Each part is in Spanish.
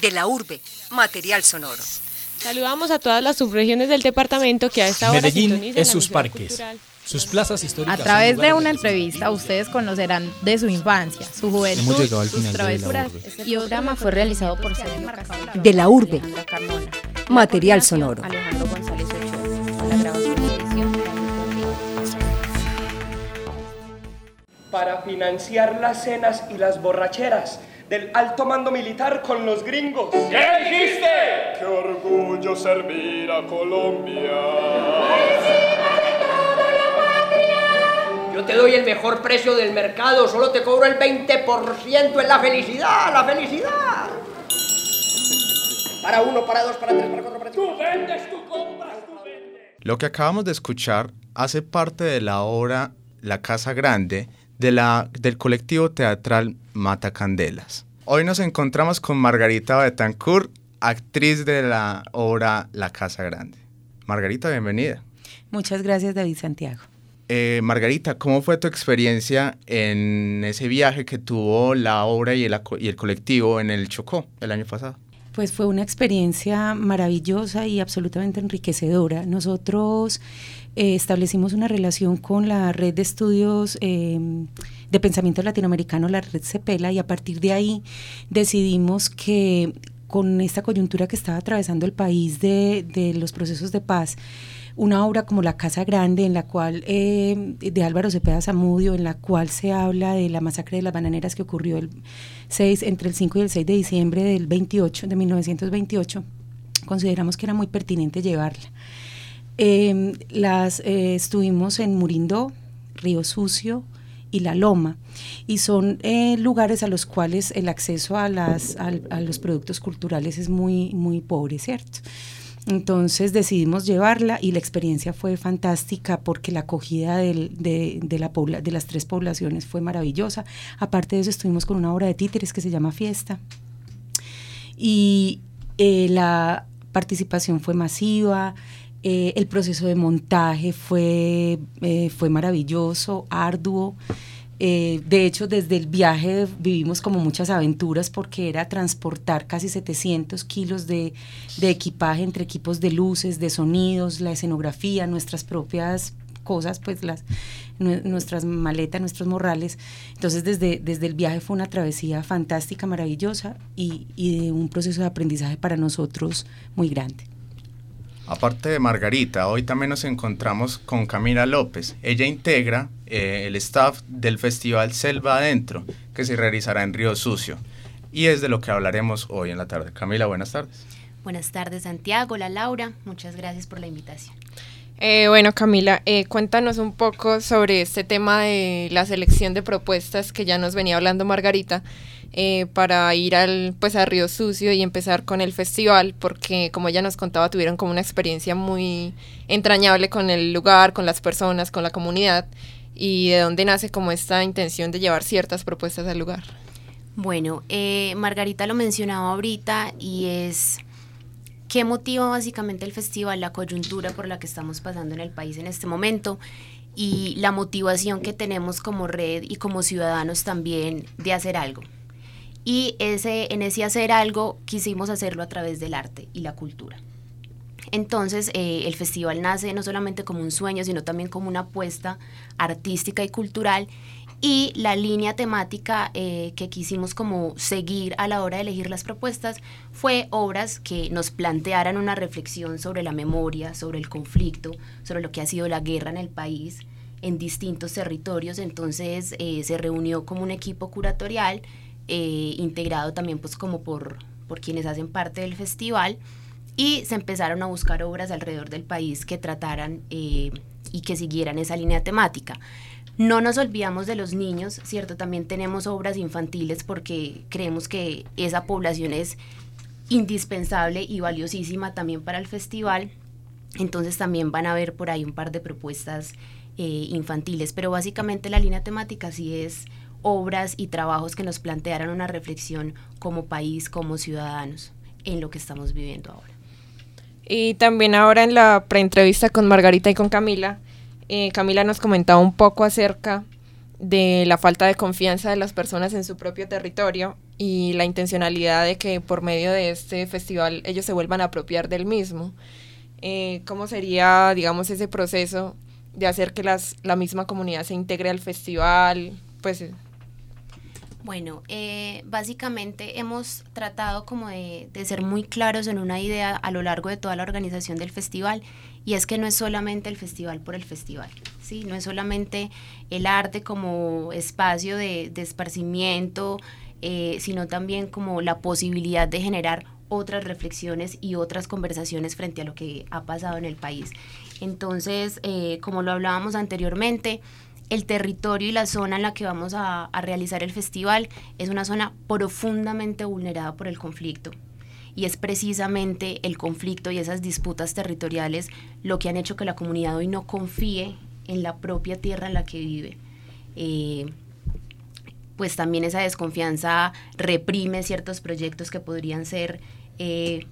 De la urbe, material sonoro. Saludamos a todas las subregiones del departamento que a esta hora Medellín es sus parques, cultural. sus plazas históricas. A través de una entrevista ustedes conocerán de su infancia, su juventud, Hemos llegado al sus final de la travesuras. urbe. Y el programa fue realizado por Sergio. De la urbe, material sonoro. Alejandro González Ochoa. Para financiar las cenas y las borracheras del alto mando militar con los gringos. ¿Qué dijiste? ¡Qué orgullo servir a Colombia! Yo te doy el mejor precio del mercado, solo te cobro el 20% en la felicidad, la felicidad. Para uno, para dos, para tres, para cuatro, para cinco. Tú vendes, tú compras, tú vendes. Lo que acabamos de escuchar hace parte de la obra La Casa Grande de la, del colectivo teatral Matacandelas. Hoy nos encontramos con Margarita Betancourt, actriz de la obra La Casa Grande. Margarita, bienvenida. Muchas gracias, David Santiago. Eh, Margarita, ¿cómo fue tu experiencia en ese viaje que tuvo la obra y el, y el colectivo en el Chocó el año pasado? Pues fue una experiencia maravillosa y absolutamente enriquecedora. Nosotros eh, establecimos una relación con la red de estudios eh, de pensamiento latinoamericano, la red CEPELA, y a partir de ahí decidimos que con esta coyuntura que estaba atravesando el país de, los procesos de paz, una obra como La Casa Grande, en la cual, eh, de Álvaro Cepeda Zamudio, en la cual se habla de la masacre de las bananeras que ocurrió el 6, entre el 5 y el 6 de diciembre del 28, de 1928, consideramos que era muy pertinente llevarla. Eh, las eh, estuvimos en Murindó, Río Sucio y La Loma, y son eh, lugares a los cuales el acceso a, las, a los productos culturales es muy, muy pobre, ¿cierto? Entonces decidimos llevarla y la experiencia fue fantástica porque la acogida de, de la de las tres poblaciones fue maravillosa. Aparte de eso estuvimos con una obra de títeres que se llama Fiesta y eh, la participación fue masiva, eh, el proceso de montaje fue, eh, fue maravilloso, arduo. Eh, de hecho, desde el viaje vivimos como muchas aventuras porque era transportar casi 700 kilos de, de equipaje entre equipos de luces, de sonidos, la escenografía, nuestras propias cosas, pues las nue- nuestras maletas, nuestros morrales. Entonces, desde, desde el viaje fue una travesía fantástica, maravillosa y, y un proceso de aprendizaje para nosotros muy grande. Aparte de Margarita, hoy también nos encontramos con Camila López. Ella integra eh, el staff del festival Selva Adentro, que se realizará en Río Sucio. Y es de lo que hablaremos hoy en la tarde. Camila, buenas tardes. Buenas tardes, Santiago, la Laura. Muchas gracias por la invitación. Eh, bueno, Camila, eh, cuéntanos un poco sobre este tema de la selección de propuestas que ya nos venía hablando Margarita eh, para ir al, pues, a Río Sucio y empezar con el festival, porque como ella nos contaba, tuvieron como una experiencia muy entrañable con el lugar, con las personas, con la comunidad, y de dónde nace como esta intención de llevar ciertas propuestas al lugar. Bueno, eh, Margarita lo mencionaba ahorita y es qué motiva básicamente el festival, la coyuntura por la que estamos pasando en el país en este momento y la motivación que tenemos como red y como ciudadanos también de hacer algo. Y ese, en ese hacer algo quisimos hacerlo a través del arte y la cultura. Entonces, eh, el festival nace no solamente como un sueño, sino también como una apuesta artística y cultural. Y la línea temática eh, que quisimos como seguir a la hora de elegir las propuestas fue obras que nos plantearan una reflexión sobre la memoria, sobre el conflicto, sobre lo que ha sido la guerra en el país en distintos territorios. Entonces eh, se reunió como un equipo curatorial, eh, integrado también pues como por, por quienes hacen parte del festival y se empezaron a buscar obras alrededor del país que trataran eh, y que siguieran esa línea temática. No nos olvidamos de los niños, ¿cierto? También tenemos obras infantiles porque creemos que esa población es indispensable y valiosísima también para el festival. Entonces también van a ver por ahí un par de propuestas eh, infantiles, pero básicamente la línea temática sí es obras y trabajos que nos plantearan una reflexión como país, como ciudadanos, en lo que estamos viviendo ahora. Y también ahora en la preentrevista con Margarita y con Camila, eh, Camila nos comentaba un poco acerca de la falta de confianza de las personas en su propio territorio y la intencionalidad de que por medio de este festival ellos se vuelvan a apropiar del mismo. Eh, ¿Cómo sería, digamos, ese proceso de hacer que las, la misma comunidad se integre al festival? Pues bueno, eh, básicamente hemos tratado como de, ser muy claros en una idea a lo largo de toda la organización del festival y es que no es solamente el festival por el festival, ¿sí? no es solamente el arte como espacio de, esparcimiento, eh, sino también como la posibilidad de generar otras reflexiones y otras conversaciones frente a lo que ha pasado en el país. Entonces, eh, como lo hablábamos anteriormente, el territorio y la zona en la que vamos a, realizar el festival es una zona profundamente vulnerada por el conflicto. Y es precisamente el conflicto y esas disputas territoriales lo que han hecho que la comunidad hoy no confíe en la propia tierra en la que vive. Eh, pues también esa desconfianza reprime ciertos proyectos que podrían ser eh,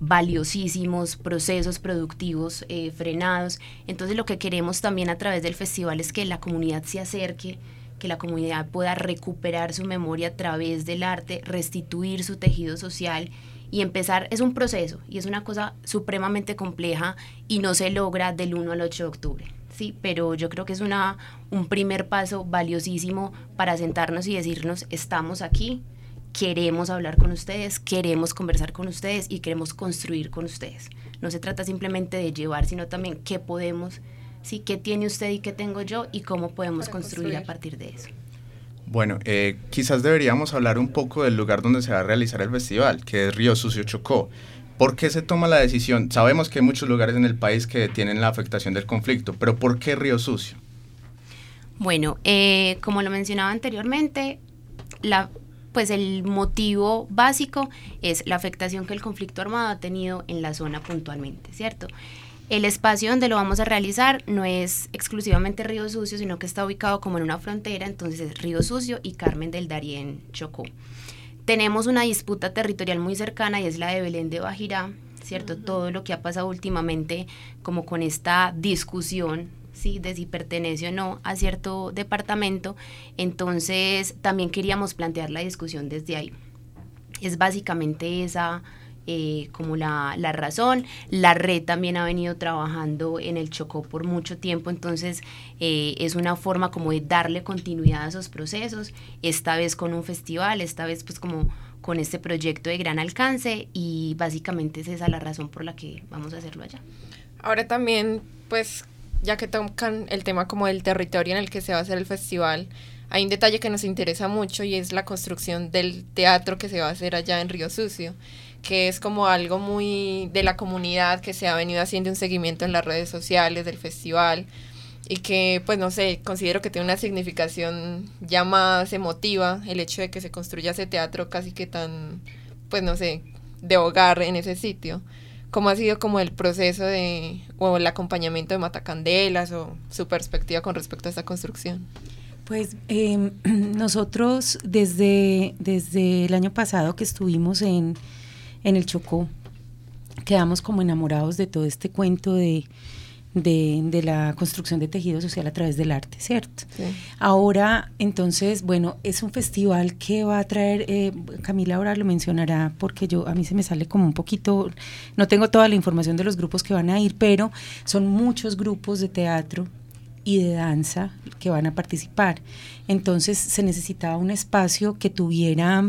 valiosísimos, procesos productivos eh, frenados. Entonces lo que queremos también a través del festival es que la comunidad se acerque, que la comunidad pueda recuperar su memoria a través del arte, restituir su tejido social y empezar, es un proceso y es una cosa supremamente compleja y no se logra del 1 al 8 de octubre. Sí, pero yo creo que es una, un primer paso valiosísimo para sentarnos y decirnos, estamos aquí, queremos hablar con ustedes, queremos conversar con ustedes y queremos construir con ustedes. No se trata simplemente de llevar, sino también qué podemos, sí, qué tiene usted y qué tengo yo y cómo podemos construir, a partir de eso. Bueno, eh, quizás deberíamos hablar un poco del lugar donde se va a realizar el festival, que es Río Sucio Chocó. ¿Por qué se toma la decisión? Sabemos que hay muchos lugares en el país que tienen la afectación del conflicto, pero ¿por qué Río Sucio? Bueno, eh, como lo mencionaba anteriormente, la pues el motivo básico es la afectación que el conflicto armado ha tenido en la zona puntualmente, ¿cierto? El espacio donde lo vamos a realizar no es exclusivamente Río Sucio, sino que está ubicado como en una frontera, entonces es Río Sucio y Carmen del Darién Chocó. Tenemos una disputa territorial muy cercana y es la de Belén de Bajirá, ¿cierto? Todo lo que ha pasado últimamente como con esta discusión ¿sí? de si pertenece o no a cierto departamento. Entonces también queríamos plantear la discusión desde ahí. Es básicamente esa eh, como la, razón. La red también ha venido trabajando en el Chocó por mucho tiempo, entonces eh, es una forma como de darle continuidad a esos procesos, esta vez con un festival, esta vez pues como con este proyecto de gran alcance y básicamente es esa la razón por la que vamos a hacerlo allá. Ahora también pues ya que tocan el tema como del territorio en el que se va a hacer el festival, hay un detalle que nos interesa mucho y es la construcción del teatro que se va a hacer allá en Río Sucio, que es como algo muy de la comunidad que se ha venido haciendo un seguimiento en las redes sociales del festival y que pues no sé, considero que tiene una significación ya más emotiva el hecho de que se construya ese teatro casi que tan pues no sé, de hogar en ese sitio. ¿Cómo ha sido como el proceso de, o el acompañamiento de Matacandelas o su perspectiva con respecto a esta construcción? Pues em, nosotros desde, desde el año pasado que estuvimos en, en el Chocó, quedamos como enamorados de todo este cuento de, de, la construcción de tejido social a través del arte, ¿cierto? Ahora, entonces, bueno, es un festival que va a traer, eh, Camila ahora lo mencionará porque yo a mí se me sale como un poquito, no tengo toda la información de los grupos que van a ir, pero son muchos grupos de teatro y de danza que van a participar. Entonces se necesitaba un espacio que tuviera,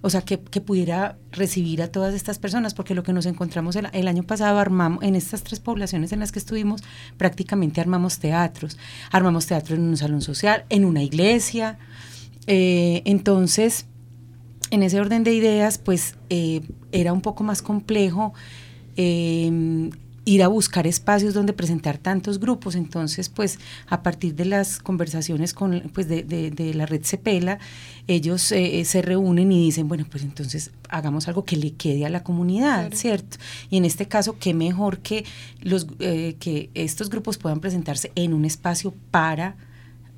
o sea, que, pudiera recibir a todas estas personas, porque lo que nos encontramos el, año pasado, armamos, en estas tres poblaciones en las que estuvimos, prácticamente armamos teatros. Armamos teatro en un salón social, en una iglesia. Eh, entonces, en ese orden de ideas, pues eh, era un poco más complejo. Eh, ir a buscar espacios donde presentar tantos grupos. Entonces, pues a partir de las conversaciones con, pues, de, de, la red Cepela, ellos eh, eh, se reúnen y dicen, bueno, pues entonces hagamos algo que le quede a la comunidad, ¿cierto? Y en este caso, qué mejor que, los, eh, que estos grupos puedan presentarse en un espacio para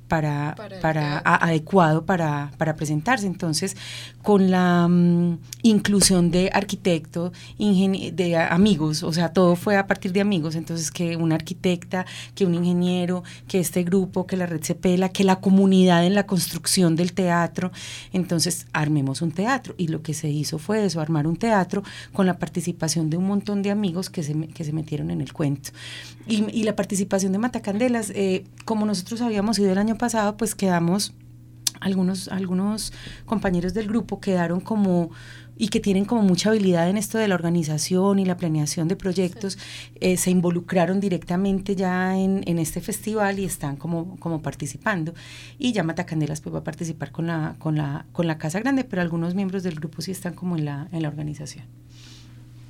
para, para, adecuado para, para, presentarse. Entonces, con la mm, inclusión de arquitectos, de amigos, o sea, todo fue a partir de amigos, entonces que una arquitecta, que un ingeniero, que este grupo, que la red Cepela, que la comunidad en la construcción del teatro, entonces armemos un teatro. Y lo que se hizo fue eso, armar un teatro con la participación de un montón de amigos que se, que se metieron en el cuento. Y, y la participación de Matacandelas, eh, como nosotros habíamos ido el año pasado, pues quedamos, algunos, algunos compañeros del grupo quedaron como y que tienen como mucha habilidad en esto de la organización y la planeación de proyectos, eh, se involucraron directamente ya en, en, este festival y están como, como participando. Y ya Matacandelas pues va a participar con la, con, la, con la Casa Grande, pero algunos miembros del grupo sí están como en la, en la organización.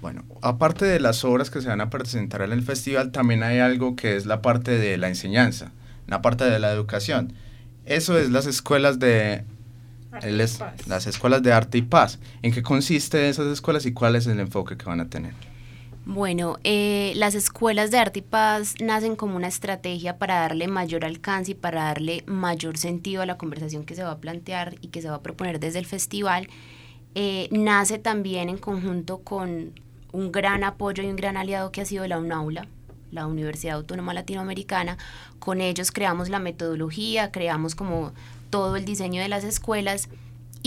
Bueno, aparte de las obras que se van a presentar en el festival, también hay algo que es la parte de la enseñanza la parte de la educación. Eso es las escuelas de las escuelas de arte y paz. ¿En qué consiste esas escuelas y cuál es el enfoque que van a tener? Bueno, eh, las escuelas de arte y paz nacen como una estrategia para darle mayor alcance y para darle mayor sentido a la conversación que se va a plantear y que se va a proponer desde el festival. Eh, nace también en conjunto con un gran apoyo y un gran aliado que ha sido la UNAULA, la Universidad Autónoma Latinoamericana. Con ellos creamos la metodología, creamos como todo el diseño de las escuelas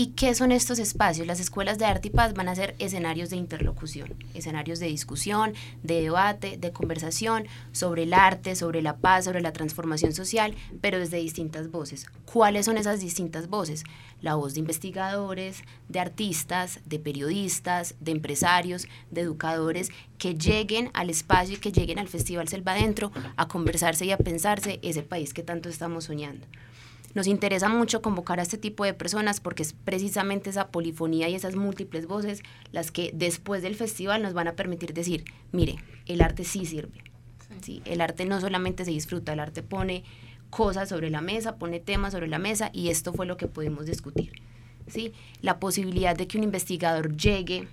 ¿Y qué son estos espacios? Las escuelas de arte y paz van a ser escenarios de interlocución, escenarios de discusión, de debate, de conversación sobre el arte, sobre la paz, sobre la transformación social, pero desde distintas voces. ¿Cuáles son esas distintas voces? La voz de investigadores, de artistas, de periodistas, de empresarios, de educadores que lleguen al espacio y que lleguen al Festival Selva Adentro a conversarse y a pensarse ese país que tanto estamos soñando. Nos interesa mucho convocar a este tipo de personas porque es precisamente esa polifonía y esas múltiples voces las que después del festival nos van a permitir decir, mire, el arte sí sirve. Sí. El arte no solamente se disfruta, el arte pone cosas sobre la mesa, pone temas sobre la mesa y esto fue lo que pudimos discutir. ¿sí? La posibilidad de que un investigador llegue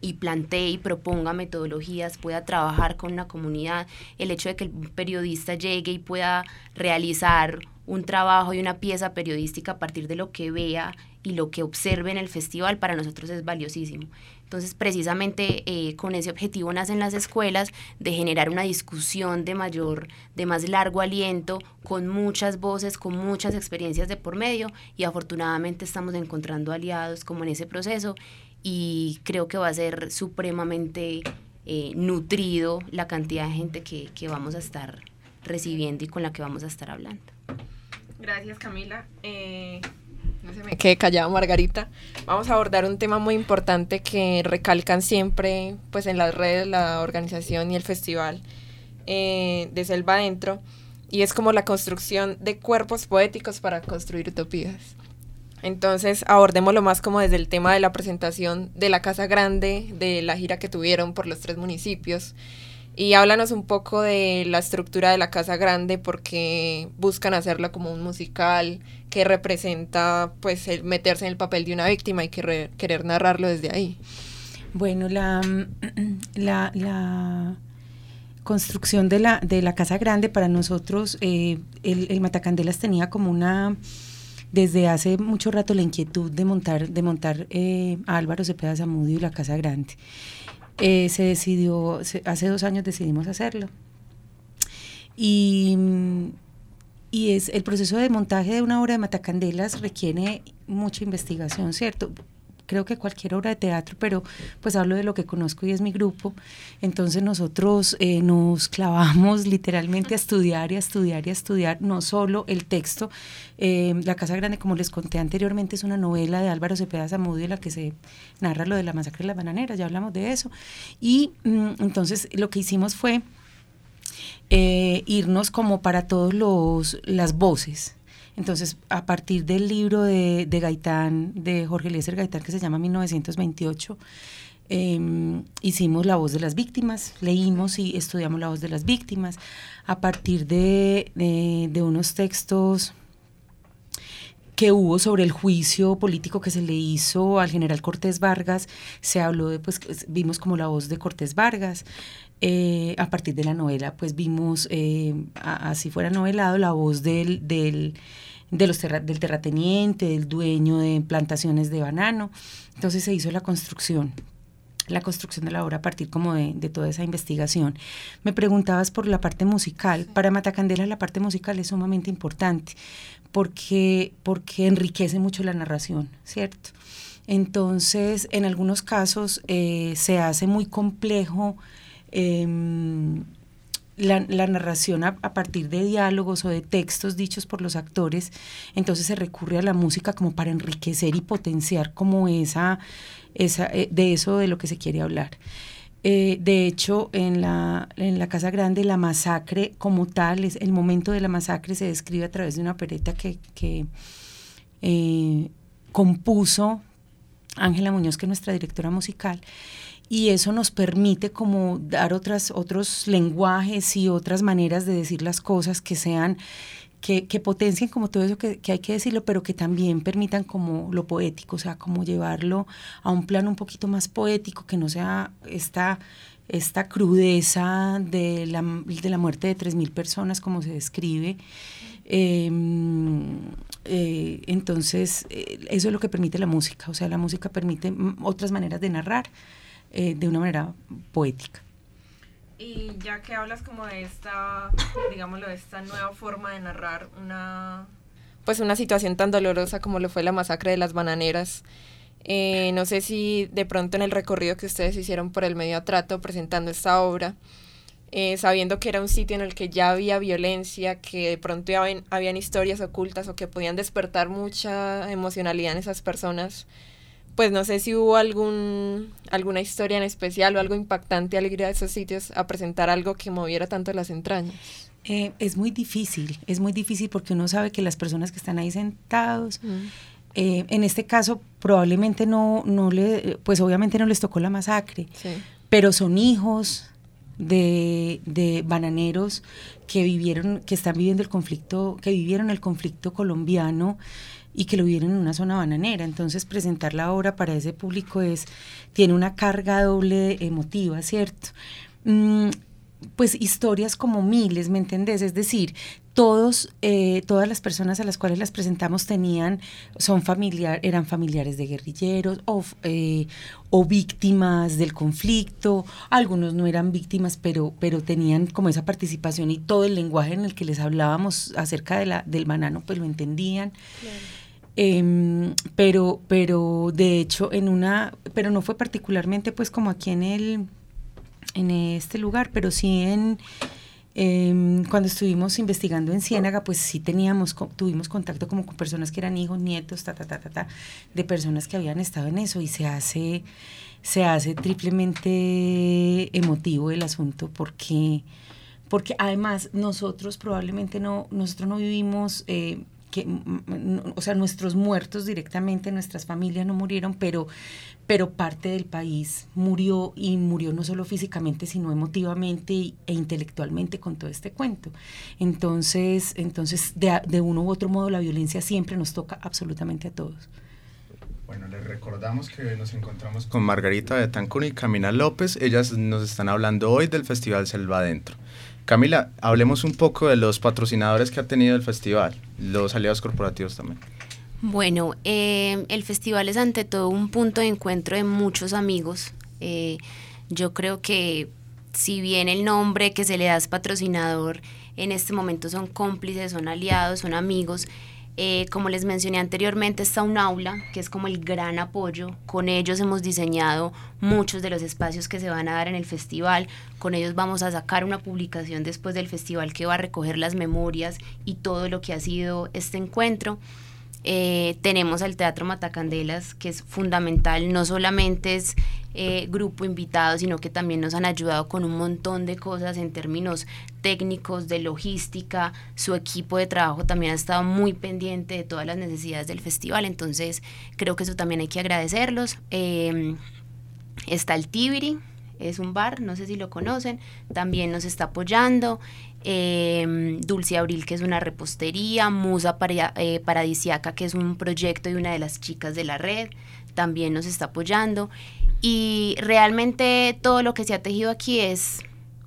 y plantee y proponga metodologías, pueda trabajar con una comunidad, el hecho de que el periodista llegue y pueda realizar un trabajo y una pieza periodística a partir de lo que vea y lo que observe en el festival para nosotros es valiosísimo. Entonces, precisamente eh, con ese objetivo nacen las escuelas de generar una discusión de mayor, de más largo aliento, con muchas voces, con muchas experiencias de por medio y afortunadamente estamos encontrando aliados como en ese proceso y creo que va a ser supremamente eh, nutrido la cantidad de gente que, que vamos a estar recibiendo y con la que vamos a estar hablando. Gracias, Camila. Eh, no se me quede callada, Margarita. Vamos a abordar un tema muy importante que recalcan siempre pues, en las redes, la organización y el festival eh, de Selva Adentro, y es como la construcción de cuerpos poéticos para construir utopías. Entonces abordémoslo más como desde el tema de la presentación de la Casa Grande, de la gira que tuvieron por los tres municipios y háblanos un poco de la estructura de la Casa Grande, porque buscan hacerla como un musical que representa pues el meterse en el papel de una víctima y que querer narrarlo desde ahí. Bueno, la, la, la construcción de la, de la Casa Grande para nosotros, eh, el, el Matacandelas tenía como una desde hace mucho rato la inquietud de montar, de montar eh, a Álvaro Cepeda Zamudio y la Casa Grande. Eh, se decidió, hace dos años decidimos hacerlo. Y, y es el proceso de montaje de una obra de Matacandelas requiere mucha investigación, ¿cierto? Creo que cualquier obra de teatro, pero pues hablo de lo que conozco y es mi grupo. Entonces nosotros eh, nos clavamos literalmente a estudiar y a estudiar y a estudiar no solo el texto. Eh, la Casa Grande, como les conté anteriormente, es una novela de Álvaro Cepeda Zamudio en la que se narra lo de la masacre de las bananeras, ya hablamos de eso. Y mm, entonces lo que hicimos fue... Eh, irnos como para todos los las voces entonces, a partir del libro de, Gaitán, de Jorge Eliezer Gaitán, que se llama 1928, em, hicimos La voz de las víctimas, leímos y estudiamos La voz de las víctimas. A partir de, unos textos que hubo sobre el juicio político que se le hizo al general Cortés Vargas, se habló de, pues vimos como la voz de Cortés Vargas, eh, a partir de la novela, pues vimos, eh, así fuera novelado, la voz del, del, de los del terrateniente, del dueño de plantaciones de banano, entonces se hizo la construcción la construcción de la obra a partir como de, de, toda esa investigación. Me preguntabas por la parte musical. Para Matacandela la parte musical es sumamente importante porque, porque enriquece mucho la narración, ¿cierto? Entonces, en algunos casos eh, se hace muy complejo em, la, narración a, partir de diálogos o de textos dichos por los actores, entonces se recurre a la música como para enriquecer y potenciar como esa, esa eh, de eso de lo que se quiere hablar. Eh, de hecho, en la, en la Casa Grande, la masacre como tal, es, el momento de la masacre se describe a través de una opereta que, que eh, compuso Ángela Muñoz, que es nuestra directora musical, y eso nos permite como dar otras, otros lenguajes y otras maneras de decir las cosas que sean que, potencien como todo eso que, que, hay que decirlo, pero que también permitan como lo poético, o sea, como llevarlo a un plano un poquito más poético, que no sea esta, esta crudeza de la, de la muerte de 3.000 personas como se describe. Em, eh, entonces, eh, eso es lo que permite la música, o sea, la música permite otras maneras de narrar eh, de una manera poética. Y ya que hablas como de esta, digámoslo, esta nueva forma de narrar una, pues una situación tan dolorosa como lo fue la masacre de las bananeras, eh, no sé si de pronto en el recorrido que ustedes hicieron por el medio atrato presentando esta obra, eh, sabiendo que era un sitio en el que ya había violencia, que de pronto habían, habían historias ocultas o que podían despertar mucha emocionalidad en esas personas, pues no sé si hubo algún, alguna historia en especial o algo impactante al ir a esos sitios a presentar algo que moviera tanto las entrañas. Eh, es muy difícil, es muy difícil porque uno sabe que las personas que están ahí sentados, eh, en este caso probablemente no, no le, pues obviamente no les tocó la masacre, pero son hijos de, de bananeros que vivieron, que están viviendo el conflicto, que vivieron el conflicto colombiano y que lo vieron en una zona bananera. Entonces presentar la obra para ese público es, tiene una carga doble emotiva, ¿cierto? Mm, pues historias como miles, ¿me entendés? Es decir, todos, eh, todas las personas a las cuales las presentamos tenían, son familiar, eran familiares de guerrilleros o, eh, o víctimas del conflicto, algunos no eran víctimas, pero, pero tenían como esa participación y todo el lenguaje en el que les hablábamos acerca de la, del banano, pues lo entendían. Em, pero, pero de hecho en una, pero no fue particularmente pues como aquí en el, en este lugar, pero sí en, em, cuando estuvimos investigando en Ciénaga, pues sí teníamos, tuvimos contacto como con personas que eran hijos, nietos, ta, ta, ta, ta, ta, de personas que habían estado en eso y se hace, se hace triplemente emotivo el asunto porque, porque además nosotros probablemente no, nosotros no vivimos eh, que, o sea, nuestros muertos directamente, nuestras familias no murieron, pero, pero parte del país murió y murió no solo físicamente, sino emotivamente e intelectualmente con todo este cuento. Entonces, entonces de, de uno u otro modo, la violencia siempre nos toca absolutamente a todos. Bueno, les recordamos que nos encontramos con Margarita Betancourt y Camila López. Ellas nos están hablando hoy del Festival Selva Adentro. Camila, hablemos un poco de los patrocinadores que ha tenido el festival, los aliados corporativos también. Bueno, eh, el festival es ante todo un punto de encuentro de muchos amigos. Eh, yo creo que si bien el nombre que se le da es patrocinador, en este momento son cómplices, son aliados, son amigos. Eh, como les mencioné anteriormente, está un aula, que es como el gran apoyo. Con ellos hemos diseñado muchos de los espacios que se van a dar en el festival. Con ellos vamos a sacar una publicación después del festival que va a recoger las memorias y todo lo que ha sido este encuentro. Eh, tenemos al Teatro Matacandelas, que es fundamental, no solamente es eh, grupo invitado, sino que también nos han ayudado con un montón de cosas en términos técnicos, de logística, su equipo de trabajo también ha estado muy pendiente de todas las necesidades del festival, entonces creo que eso también hay que agradecerlos. Eh, está el Tibiri, es un bar, no sé si lo conocen, también nos está apoyando. Em, Dulce Abril, que es una repostería, Musa eh, Paradisiaca, que es un proyecto de una de las chicas de la red, también nos está apoyando. Y realmente todo lo que se ha tejido aquí es,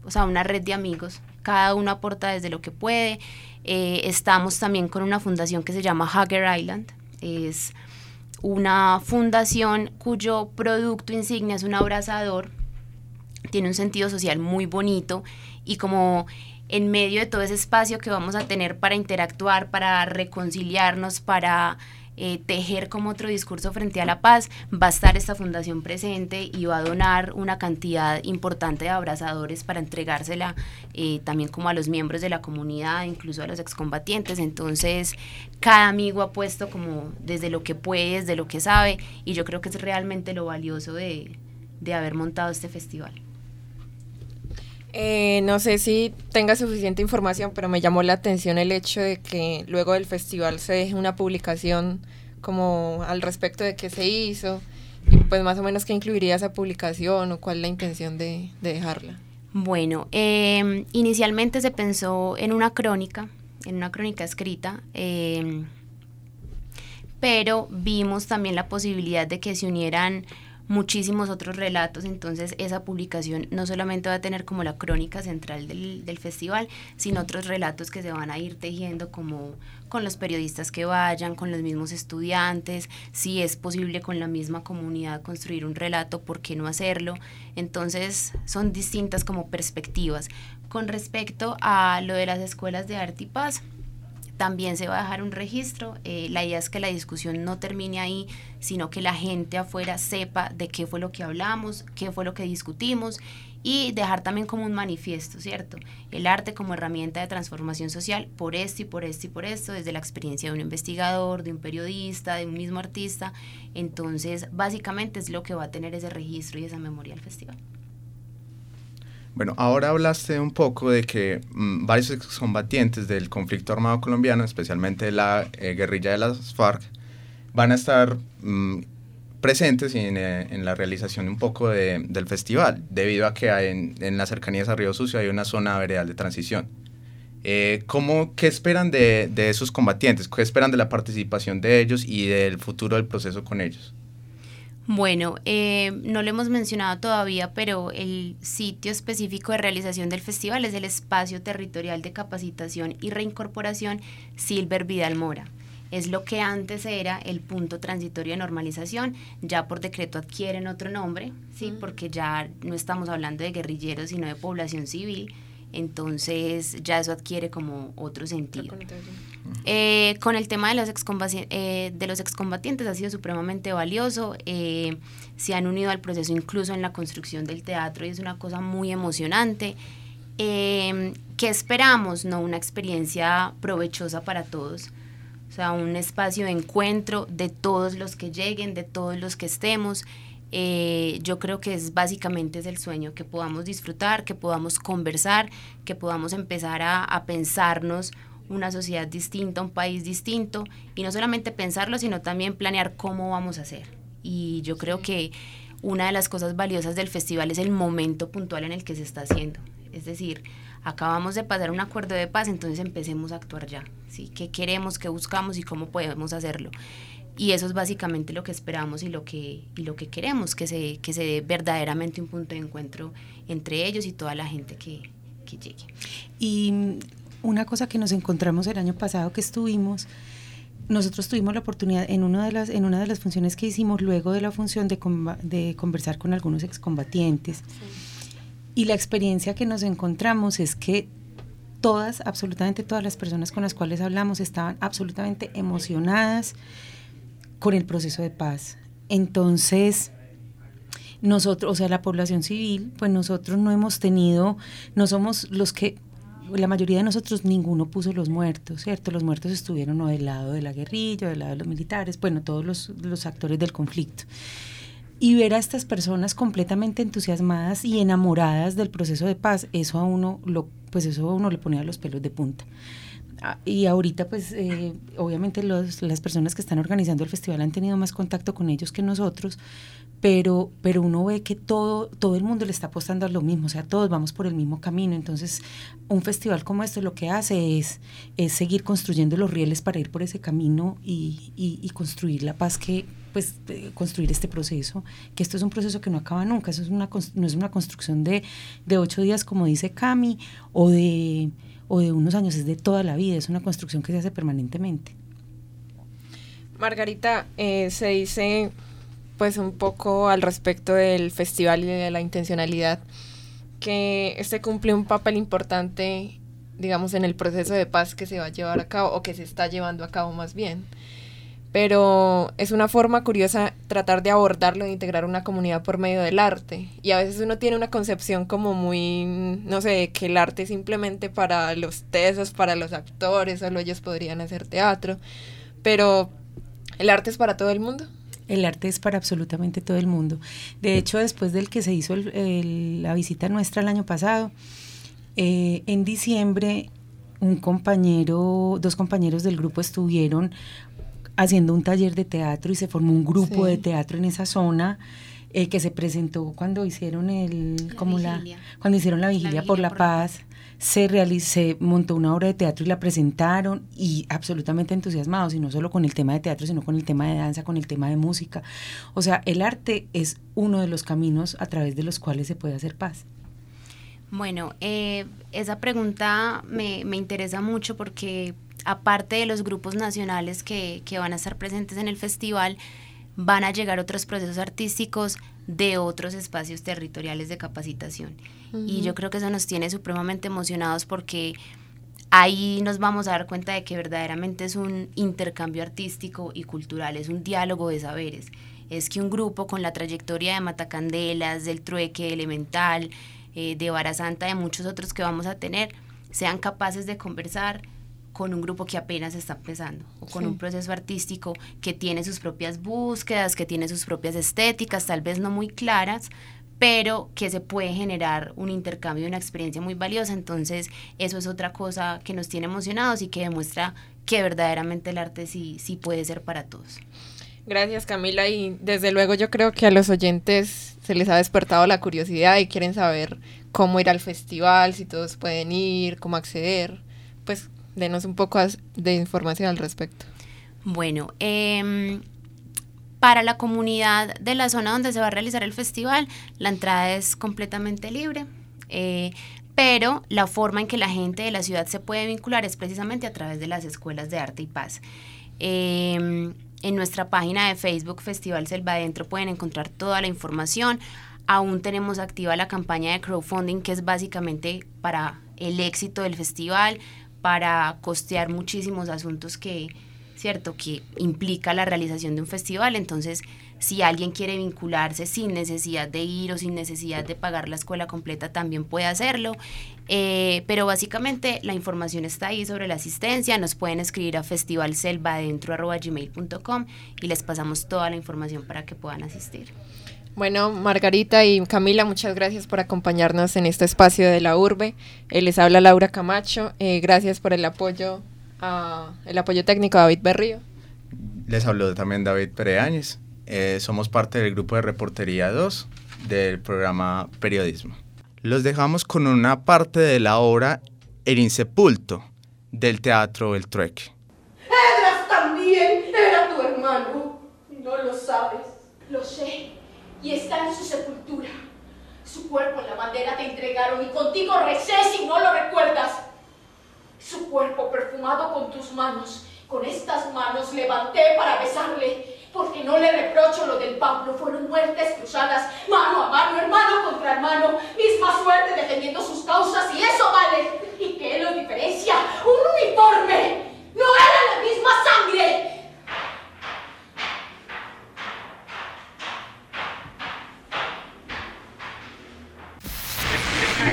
o sea, una red de amigos. Cada uno aporta desde lo que puede. Eh, estamos también con una fundación que se llama Hugger Island. Es una fundación cuyo producto insignia es un abrazador. Tiene un sentido social muy bonito y como en medio de todo ese espacio que vamos a tener para interactuar, para reconciliarnos, para eh, tejer como otro discurso frente a la paz, va a estar esta fundación presente y va a donar una cantidad importante de abrazadores para entregársela eh, también como a los miembros de la comunidad, incluso a los excombatientes. Entonces, cada amigo ha puesto como desde lo que puede, desde lo que sabe, y yo creo que es realmente lo valioso de haber montado este festival. Eh, no sé si tenga suficiente información, pero me llamó la atención el hecho de que luego del festival se deje una publicación como al respecto de qué se hizo y pues más o menos qué incluiría esa publicación o cuál es la intención de, dejarla. Bueno, em, inicialmente se pensó en una crónica, en una crónica escrita, em, pero vimos también la posibilidad de que se unieran muchísimos otros relatos, entonces esa publicación no solamente va a tener como la crónica central del, del, festival, sino otros relatos que se van a ir tejiendo como con los periodistas que vayan, con los mismos estudiantes, si es posible con la misma comunidad construir un relato, ¿por qué no hacerlo? Entonces son distintas como perspectivas. Con respecto a lo de las escuelas de arte y paz, también se va a dejar un registro. Eh, la idea es que la discusión no termine ahí, sino que la gente afuera sepa de qué fue lo que hablamos, qué fue lo que discutimos y dejar también como un manifiesto, ¿cierto? El arte como herramienta de transformación social por esto y por esto y por esto, desde la experiencia de un investigador, de un periodista, de un mismo artista. Entonces, básicamente es lo que va a tener ese registro y esa memoria del festival. Bueno, ahora hablaste un poco de que mm, varios excombatientes del conflicto armado colombiano, especialmente la eh, guerrilla de las FARC, van a estar mm, presentes en, eh, en, la realización un poco de, del festival, debido a que en, en, las cercanías a Río Sucio hay una zona veredal de transición. Eh, ¿cómo, ¿Qué esperan de, de esos combatientes? ¿Qué esperan de la participación de ellos y del futuro del proceso con ellos? Bueno, eh, no lo hemos mencionado todavía, pero el sitio específico de realización del festival es el Espacio Territorial de Capacitación y Reincorporación Silver Vidal Mora. Es lo que antes era el punto transitorio de normalización, ya por decreto adquieren otro nombre, sí, porque ya no estamos hablando de guerrilleros, sino de población civil. Entonces ya eso adquiere como otro sentido. Eh, con el tema de los, excombatientes, eh, de los excombatientes ha sido supremamente valioso, eh, se han unido al proceso incluso en la construcción del teatro y es una cosa muy emocionante. ¿Qué esperamos? No, una experiencia provechosa para todos. O sea, un espacio de encuentro de todos los que lleguen, de todos los que estemos. Yo creo que es básicamente es el sueño, que podamos disfrutar, que podamos conversar, que podamos empezar a, pensarnos una sociedad distinta, un país distinto, y no solamente pensarlo, sino también planear cómo vamos a hacer. Y yo creo que una de las cosas valiosas del festival es el momento puntual en el que se está haciendo. Es decir, acabamos de pasar un acuerdo de paz, entonces empecemos a actuar ya. ¿sí? ¿Qué queremos, qué buscamos y cómo podemos hacerlo? Y eso es básicamente lo que esperamos y lo que, y lo que queremos, que se, que se dé verdaderamente un punto de encuentro entre ellos y toda la gente que, que llegue. Y una cosa que nos encontramos el año pasado que estuvimos, nosotros tuvimos la oportunidad en una de las, en una de las funciones que hicimos luego de la función de, de conversar con algunos excombatientes. Y la experiencia que nos encontramos es que todas, absolutamente todas las personas con las cuales hablamos estaban absolutamente emocionadas con el proceso de paz. Entonces, nosotros, o sea, la población civil, pues nosotros no hemos tenido, no somos los que, la mayoría de nosotros ninguno puso los muertos, ¿cierto? Los muertos estuvieron o del lado de la guerrilla, del lado de los militares, bueno, todos los, los actores del conflicto. Y ver a estas personas completamente entusiasmadas y enamoradas del proceso de paz, eso a uno lo, pues eso a uno le ponía los pelos de punta. Ah, y ahorita pues eh, obviamente los, las personas que están organizando el festival han tenido más contacto con ellos que nosotros, pero, pero uno ve que todo, todo el mundo le está apostando a lo mismo, o sea, todos vamos por el mismo camino. Entonces, un festival como este lo que hace es, es seguir construyendo los rieles para ir por ese camino y, y, construir la paz que, pues, construir este proceso, que esto es un proceso que no acaba nunca, eso es una, no es una construcción de, de ocho días, como dice Cami, o de, o de unos años, es de toda la vida, es una construcción que se hace permanentemente. Margarita, eh, se dice pues un poco al respecto del festival y de la intencionalidad, que este cumple un papel importante, digamos, en el proceso de paz que se va a llevar a cabo, o que se está llevando a cabo más bien. Pero es una forma curiosa tratar de abordarlo, de integrar una comunidad por medio del arte. Y a veces uno tiene una concepción como muy, no sé, que el arte es simplemente para los tesos, para los actores, solo ellos podrían hacer teatro. Pero el arte es para todo el mundo. El arte es para absolutamente todo el mundo. De hecho, después del que se hizo la visita nuestra el año pasado, eh, en diciembre un compañero, dos compañeros del grupo estuvieron haciendo un taller de teatro y se formó un grupo de teatro en esa zona. Eh, que se presentó cuando hicieron el como la cuando hicieron la vigilia, por la paz se, realicé, montó una obra de teatro y la presentaron y absolutamente entusiasmados, y no solo con el tema de teatro, sino con el tema de danza, con el tema de música. O sea, el arte es uno de los caminos a través de los cuales se puede hacer paz. Bueno, eh, esa pregunta me, me, interesa mucho porque aparte de los grupos nacionales que, que van a estar presentes en el festival, van a llegar otros procesos artísticos de otros espacios territoriales de capacitación. Y yo creo que eso nos tiene supremamente emocionados porque ahí nos vamos a dar cuenta de que verdaderamente es un intercambio artístico y cultural, es un diálogo de saberes. Es que un grupo con la trayectoria de Matacandelas, del Trueque, Elemental, eh, de Vara Santa, de muchos otros que vamos a tener, sean capaces de conversar con un grupo que apenas está empezando, o con un proceso artístico que tiene sus propias búsquedas, que tiene sus propias estéticas, tal vez no muy claras, pero que se puede generar un intercambio, una experiencia muy valiosa. Entonces, eso es otra cosa que nos tiene emocionados y que demuestra que verdaderamente el arte sí, sí puede ser para todos. Gracias Camila y desde luego yo creo que a los oyentes se les ha despertado la curiosidad y quieren saber cómo ir al festival, si todos pueden ir, cómo acceder. Pues denos un poco de información al respecto. Bueno, eh, para la comunidad de la zona donde se va a realizar el festival, la entrada es completamente libre. Eh, pero la forma en que la gente de la ciudad se puede vincular es precisamente a través de las escuelas de arte y paz. Em, en nuestra página de Facebook Festival Selva Adentro pueden encontrar toda la información. Aún tenemos activa la campaña de crowdfunding que es básicamente para el éxito del festival, para costear muchísimos asuntos que, ¿cierto? Que implica la realización de un festival. Entonces, si alguien quiere vincularse sin necesidad de ir o sin necesidad de pagar la escuela completa, también puede hacerlo. Eh, pero básicamente la información está ahí sobre la asistencia. Nos pueden escribir a festivalselvadentro.gmail.com y les pasamos toda la información para que puedan asistir. Bueno, Margarita y Camila, muchas gracias por acompañarnos en este espacio de la urbe. Eh, les habla Laura Camacho. Eh, gracias por el apoyo el apoyo técnico David Berrío. Les habló también David Pereáñez. Eh, somos parte del grupo de Reportería 2 del programa Periodismo. Los dejamos con una parte de la obra El Insepulto del Teatro El Trueque. Edras también era tu hermano. No lo sabes. Lo sé. Y está en su sepultura. Su cuerpo en la bandera te entregaron y contigo recé si no lo recuerdas su cuerpo perfumado con tus manos. Con estas manos levanté para besarle, porque no le reprocho lo del Pablo. Fueron muertes cruzadas, mano a mano, hermano contra hermano, misma suerte defendiendo sus causas, y eso vale. ¿Y qué lo diferencia? ¡Un uniforme!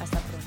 Hasta pronto.